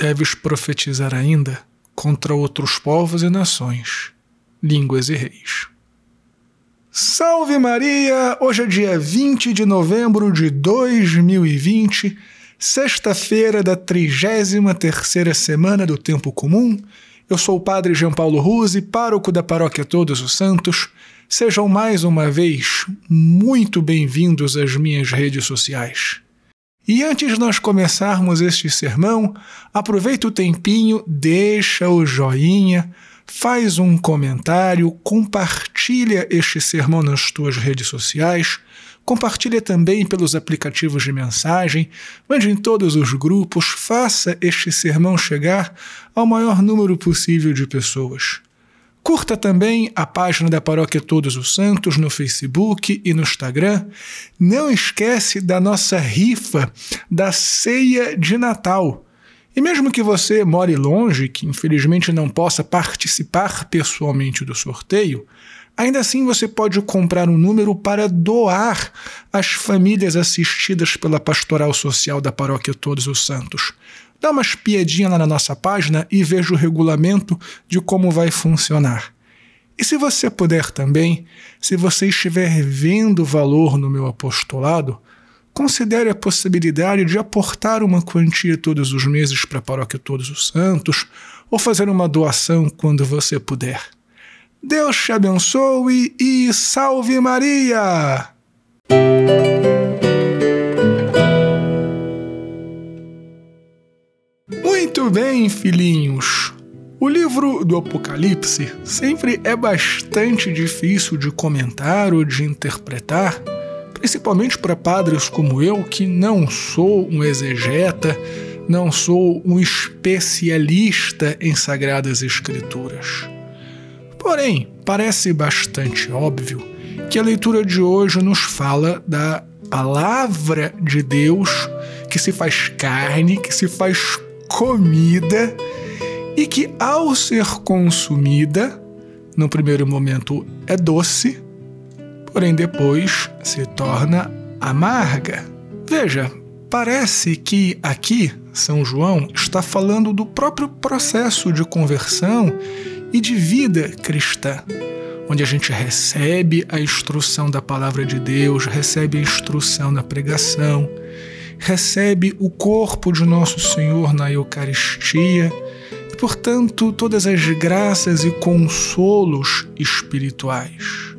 deves profetizar ainda contra outros povos e nações, línguas e reis. Salve Maria! Hoje é dia 20 de novembro de 2020, sexta-feira da 33ª semana do Tempo Comum. Eu sou o Padre João Paulo Ruse, pároco da Paróquia Todos os Santos. Sejam mais uma vez muito bem-vindos às minhas redes sociais. E antes de nós começarmos este sermão, aproveita o tempinho, deixa o joinha, faz um comentário, compartilha este sermão nas tuas redes sociais, compartilha também pelos aplicativos de mensagem, mande em todos os grupos, faça este sermão chegar ao maior número possível de pessoas. Curta também a página da Paróquia Todos os Santos no Facebook e no Instagram. Não esquece da nossa rifa da ceia de Natal. E mesmo que você more longe, que infelizmente não possa participar pessoalmente do sorteio, ainda assim você pode comprar um número para doar às famílias assistidas pela Pastoral Social da Paróquia Todos os Santos. Dá uma espiadinha lá na nossa página e veja o regulamento de como vai funcionar. E se você puder também, se você estiver vendo valor no meu apostolado, considere a possibilidade de aportar uma quantia todos os meses para a Paróquia Todos os Santos ou fazer uma doação quando você puder. Deus te abençoe e salve Maria! Muito bem, filhinhos. O livro do Apocalipse sempre é bastante difícil de comentar ou de interpretar, principalmente para padres como eu, que não sou um exegeta, não sou um especialista em sagradas escrituras. Porém, parece bastante óbvio que a leitura de hoje nos fala da palavra de Deus que se faz carne, que se faz comida e que, ao ser consumida, no primeiro momento é doce, porém depois se torna amarga. Veja, parece que aqui São João está falando do próprio processo de conversão e de vida cristã, onde a gente recebe a instrução da palavra de Deus, recebe a instrução na pregação, recebe o corpo de nosso Senhor na Eucaristia e, portanto, todas as graças e consolos espirituais.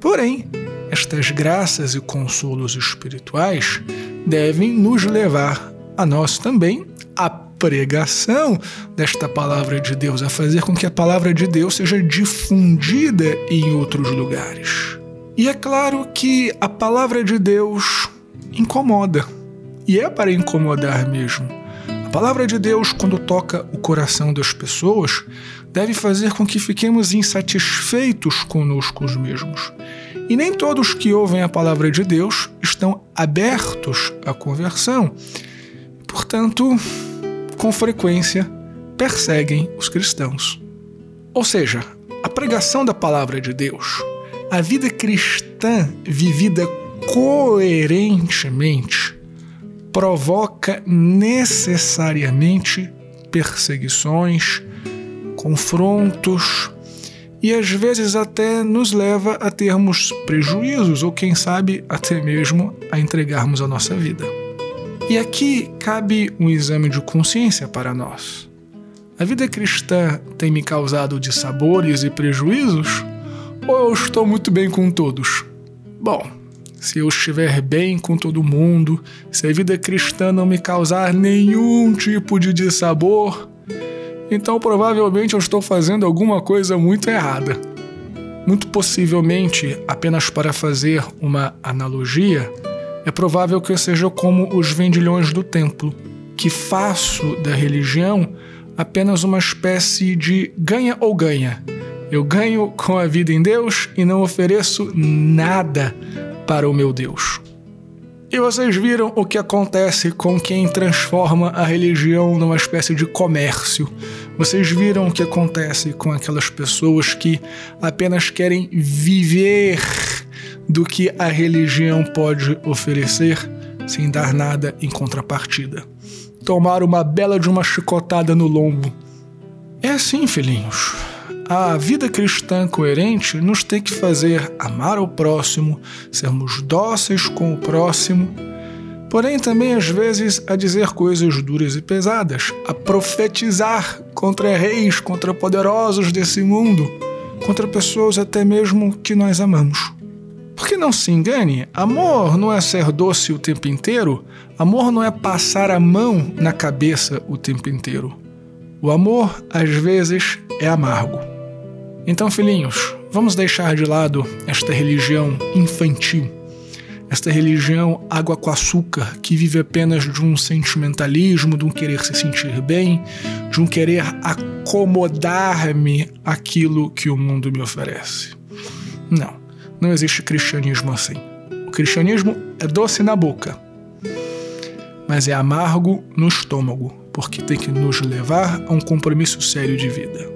Porém, estas graças e consolos espirituais devem nos levar a nós também a pregação desta palavra de Deus, a fazer com que a palavra de Deus seja difundida em outros lugares. E é claro que a palavra de Deus incomoda. E é para incomodar mesmo. A palavra de Deus, quando toca o coração das pessoas, deve fazer com que fiquemos insatisfeitos conosco mesmos. E nem todos que ouvem a palavra de Deus estão abertos à conversão. Portanto, com frequência, perseguem os cristãos. Ou seja, a pregação da palavra de Deus, a vida cristã vivida coerentemente provoca necessariamente perseguições, confrontos e às vezes até nos leva a termos prejuízos ou, quem sabe, até mesmo a entregarmos a nossa vida. E aqui cabe um exame de consciência para nós. A vida cristã tem me causado dissabores e prejuízos? Ou eu estou muito bem com todos? Bom, se eu estiver bem com todo mundo, se a vida cristã não me causar nenhum tipo de dissabor, então provavelmente eu estou fazendo alguma coisa muito errada. Muito possivelmente, apenas para fazer uma analogia, é provável que eu seja como os vendilhões do templo, que faço da religião apenas uma espécie de ganha ou ganha. Eu ganho com a vida em Deus e não ofereço nada para o meu Deus. E vocês viram o que acontece com quem transforma a religião numa espécie de comércio. Vocês viram o que acontece com aquelas pessoas que apenas querem viver do que a religião pode oferecer sem dar nada em contrapartida. tomar uma bela de uma chicotada no lombo. É assim, filhinhos. A vida cristã coerente nos tem que fazer amar o próximo, sermos dóceis com o próximo, porém também às vezes a dizer coisas duras e pesadas, a profetizar contra reis, contra poderosos desse mundo, contra pessoas até mesmo que nós amamos. Porque não se engane, amor não é ser doce o tempo inteiro, amor não é passar a mão na cabeça o tempo inteiro. O amor, às vezes, é amargo. Então, filhinhos, vamos deixar de lado esta religião infantil, esta religião água com açúcar que vive apenas de um sentimentalismo, de um querer se sentir bem, de um querer acomodar-me àquilo que o mundo me oferece. Não, não existe cristianismo assim. O cristianismo é doce na boca, mas é amargo no estômago, porque tem que nos levar a um compromisso sério de vida.